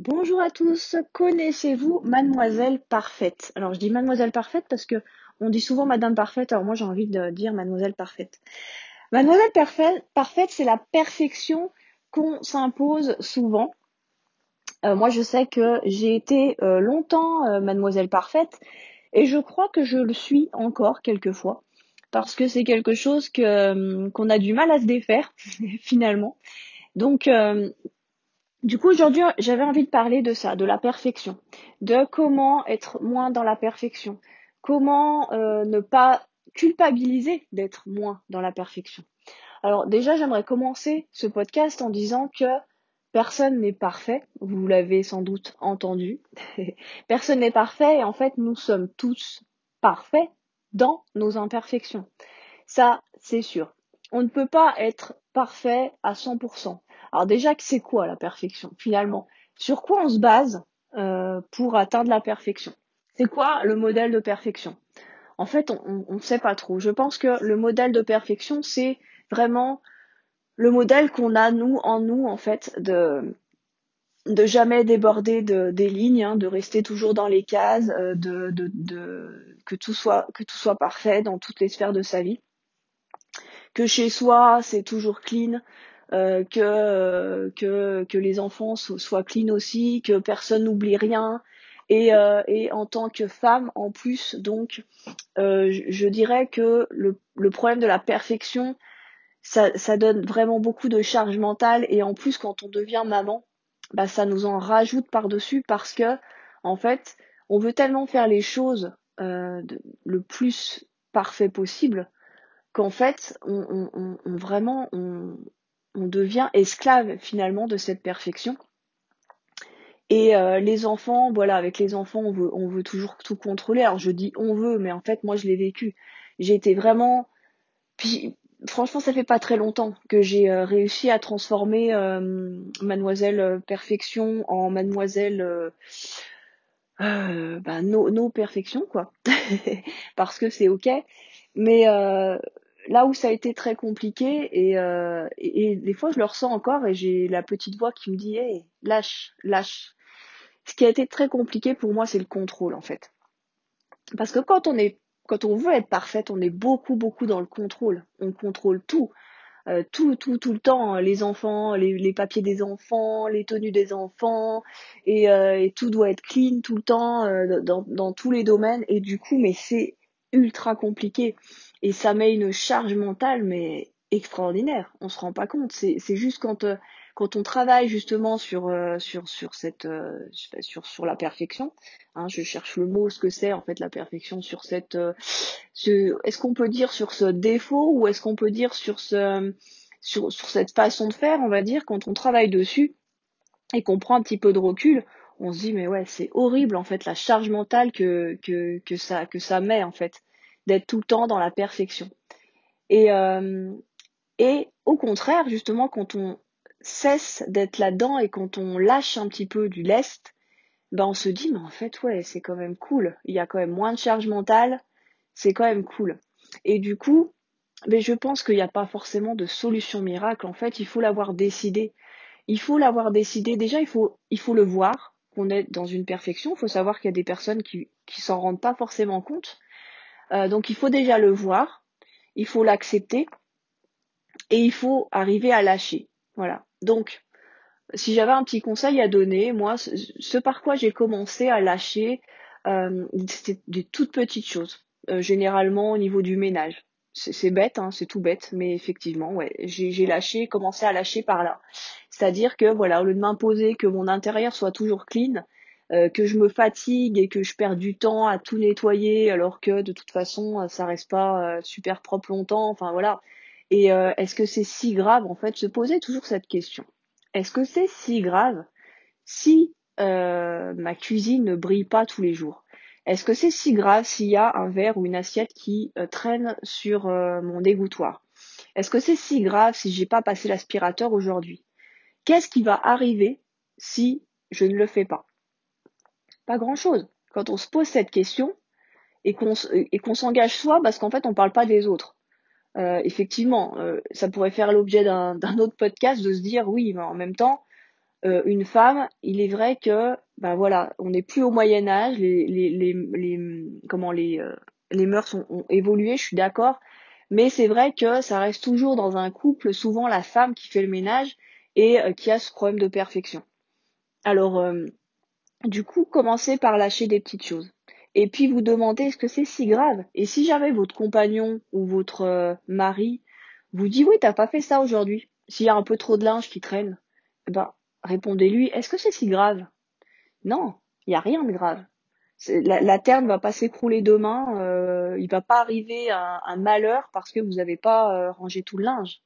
Bonjour à tous, connaissez-vous Mademoiselle Parfaite? Alors je dis Mademoiselle Parfaite parce que on dit souvent Madame Parfaite, alors moi j'ai envie de dire Mademoiselle Parfaite. Mademoiselle Parfaite, c'est la perfection qu'on s'impose souvent. Euh, moi je sais que j'ai été euh, longtemps euh, Mademoiselle Parfaite et je crois que je le suis encore quelquefois parce que c'est quelque chose que qu'on a du mal à se défaire finalement. Donc du coup, aujourd'hui, j'avais envie de parler de ça, de la perfection, de comment être moins dans la perfection, comment euh, ne pas culpabiliser d'être moins dans la perfection. Alors déjà, j'aimerais commencer ce podcast en disant que personne n'est parfait, vous l'avez sans doute entendu. personne n'est parfait et en fait, nous sommes tous parfaits dans nos imperfections. Ça, c'est sûr. On ne peut pas être parfait à 100%. Alors déjà, c'est quoi la perfection finalement? Sur quoi on se base euh, pour atteindre la perfection? C'est quoi le modèle de perfection? En fait, on ne sait pas trop. Je pense que le modèle de perfection, c'est vraiment le modèle qu'on a nous en nous en fait de de jamais déborder de, des lignes, hein, de rester toujours dans les cases, euh, de, de, que tout soit que tout soit parfait dans toutes les sphères de sa vie. Que chez soi c'est toujours clean, euh, que, euh, que, que les enfants soient clean aussi, que personne n'oublie rien. Et, euh, et en tant que femme, en plus, donc, je, dirais que le, le, problème de la perfection, ça, ça, donne vraiment beaucoup de charge mentale. Et en plus, quand on devient maman, bah, ça nous en rajoute par-dessus parce que, en fait, on veut tellement faire les choses le plus parfait possible qu'en fait, on, vraiment, on devient esclave finalement de cette perfection. Et euh, les enfants, voilà, avec les enfants, on veut, toujours tout contrôler. Alors je dis on veut, mais en fait, moi, je l'ai vécu. J'ai été vraiment. Puis, franchement, ça fait pas très longtemps que j'ai euh, réussi à transformer euh, Mademoiselle Perfection en Mademoiselle. bah, nos, nos perfections, quoi. Parce que c'est ok. Mais là où ça a été très compliqué et, euh, et, des fois je le ressens encore et j'ai la petite voix qui me dit hey lâche lâche. Ce qui a été très compliqué pour moi c'est le contrôle en fait. Parce que quand on est quand on veut être parfaite on est beaucoup beaucoup dans le contrôle. On contrôle tout. Euh, tout tout tout le temps les enfants les, les, papiers des enfants les tenues des enfants et, euh, et tout doit être clean tout le temps euh, dans, dans tous les domaines. Et du coup mais c'est ultra compliqué et ça met une charge mentale mais extraordinaire. On se rend pas compte. C'est juste quand euh, quand on travaille justement sur euh, sur sur cette euh, sur sur la perfection. Hein, je cherche le mot ce que c'est en fait la perfection sur cette ce, est-ce qu'on peut dire sur ce défaut ou est-ce qu'on peut dire sur ce sur sur cette façon de faire on va dire quand on travaille dessus et qu'on prend un petit peu de recul on se dit mais ouais c'est horrible en fait la charge mentale que ça que ça met en fait d'être tout le temps dans la perfection. Et, euh, et au contraire, justement, quand on cesse d'être là-dedans et quand on lâche un petit peu du lest, ben on se dit, mais en fait, ouais, c'est quand même cool. Il y a quand même moins de charge mentale, c'est quand même cool. Et du coup, ben je pense qu'il n'y a pas forcément de solution miracle. En fait, il faut l'avoir décidé. Il faut l'avoir décidé. Déjà, il faut le voir qu'on est dans une perfection. Il faut savoir qu'il y a des personnes qui, qui s'en rendent pas forcément compte. Euh, donc il faut déjà le voir, il faut l'accepter et il faut arriver à lâcher. Voilà. Donc si j'avais un petit conseil à donner, moi, ce, par quoi j'ai commencé à lâcher, euh, c'était des toutes petites choses, euh, généralement au niveau du ménage. C'est bête, hein, c'est tout bête, mais effectivement, ouais, j'ai lâché, commencé à lâcher par là. C'est-à-dire que voilà, au lieu de m'imposer que mon intérieur soit toujours clean, euh, que je me fatigue et que je perds du temps à tout nettoyer alors que de toute façon euh, ça reste pas euh, super propre longtemps enfin voilà. Et est-ce que c'est si grave en fait se poser toujours cette question? Est-ce que c'est si grave si ma cuisine ne brille pas tous les jours? Est-ce que c'est si grave s'il y a un verre ou une assiette qui traîne sur mon dégouttoir est-ce que c'est si grave si j'ai pas passé l'aspirateur aujourd'hui? Qu'est-ce qui va arriver si je ne le fais pas? Pas grand-chose. Quand on se pose cette question et qu'on s'engage soi, parce qu'en fait, on parle pas des autres. Euh, effectivement, euh, ça pourrait faire l'objet d'un autre podcast de se dire oui, mais en même temps, euh, une femme, il est vrai que, ben voilà, on n'est plus au Moyen Âge, les, les, les, les comment les, euh, les mœurs ont, évolué, je suis d'accord, mais c'est vrai que ça reste toujours dans un couple souvent la femme qui fait le ménage et euh, qui a ce problème de perfection. Alors, euh, du coup, commencez par lâcher des petites choses. Et puis vous demandez est-ce que c'est si grave? Et si jamais votre compagnon ou votre mari vous dit oui, t'as pas fait ça aujourd'hui, s'il y a un peu trop de linge qui traîne, eh ben répondez-lui est-ce que c'est si grave? Non, il n'y a rien de grave. La, terre ne va pas s'écrouler demain, euh, il va pas arriver un, malheur parce que vous n'avez pas euh, rangé tout le linge.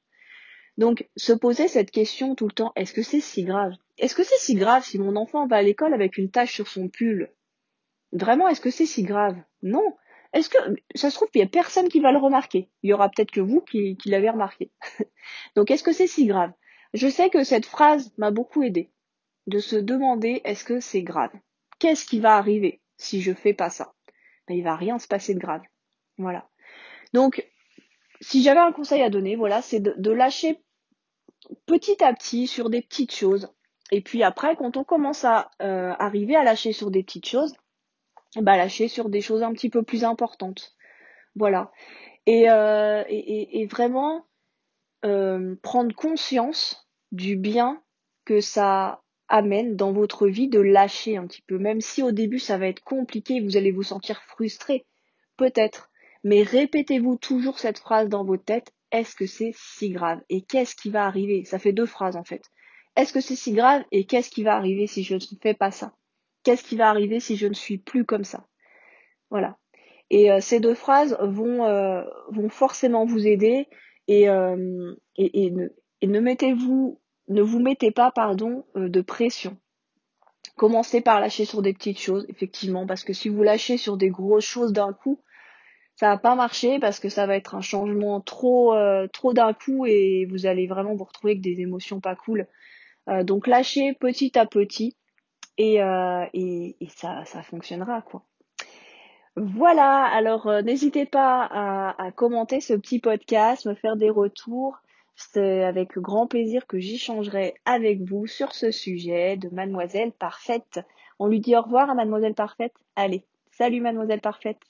Donc se poser cette question tout le temps, est-ce que c'est si grave? Est-ce que c'est si grave si mon enfant va à l'école avec une tache sur son pull? Vraiment, est-ce que c'est si grave? Non. Est-ce que ça se trouve qu'il y a personne qui va le remarquer Il y aura peut-être que vous qui, qui l'avez remarqué. Donc est-ce que c'est si grave? Je sais que cette phrase m'a beaucoup aidé de se demander est-ce que c'est grave? Qu'est-ce qui va arriver si je fais pas ça? Ben, Il va rien se passer de grave. Voilà. Donc si j'avais un conseil à donner, voilà, c'est de, lâcher petit à petit sur des petites choses. Et puis après, quand on commence à euh, arriver à lâcher sur des petites choses, bah lâcher sur des choses un petit peu plus importantes. Voilà. Et, euh, et, et, vraiment euh, prendre conscience du bien que ça amène dans votre vie de lâcher un petit peu. Même si au début ça va être compliqué, vous allez vous sentir frustré, peut-être. Mais répétez-vous toujours cette phrase dans votre tête. Est-ce que c'est si grave? Et qu'est-ce qui va arriver? Ça fait deux phrases en fait. Est-ce que c'est si grave? Et qu'est-ce qui va arriver si je ne fais pas ça? Qu'est-ce qui va arriver si je ne suis plus comme ça? Voilà. Et euh, ces deux phrases vont, euh, vont forcément vous aider et, euh, et, ne mettez-vous ne vous mettez pas pardon euh, de pression. Commencez par lâcher sur des petites choses, effectivement, parce que si vous lâchez sur des grosses choses d'un coup, ça va pas marcher parce que ça va être un changement trop euh, trop d'un coup et vous allez vraiment vous retrouver avec des émotions pas cool. Euh, donc lâchez petit à petit et, et, ça, ça fonctionnera quoi. Voilà, alors n'hésitez pas à, à, commenter ce petit podcast, me faire des retours. C'est avec grand plaisir que j'échangerai avec vous sur ce sujet de Mademoiselle Parfaite. On lui dit au revoir à Mademoiselle Parfaite. Allez, salut Mademoiselle Parfaite.